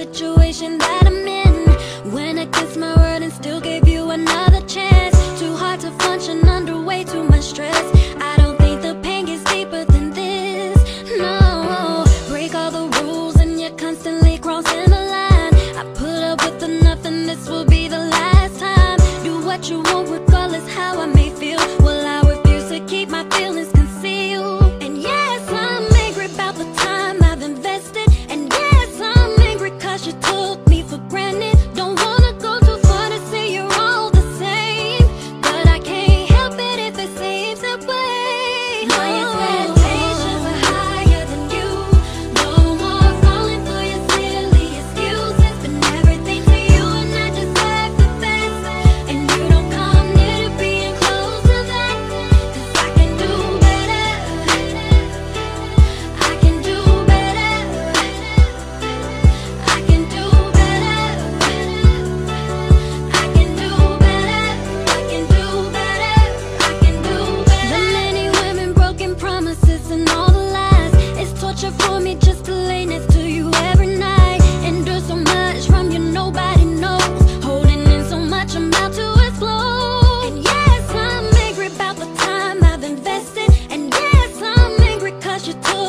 situation that I'm in. When I kissed my word and still gave you another chance. Too hard to function under way too much stress. I don't think the pain gets deeper than this, no. Break all the rules and you're constantly crossing the line. I put up with enough and this will be the last time. Do what you want. And yes, I'm angry cause you took.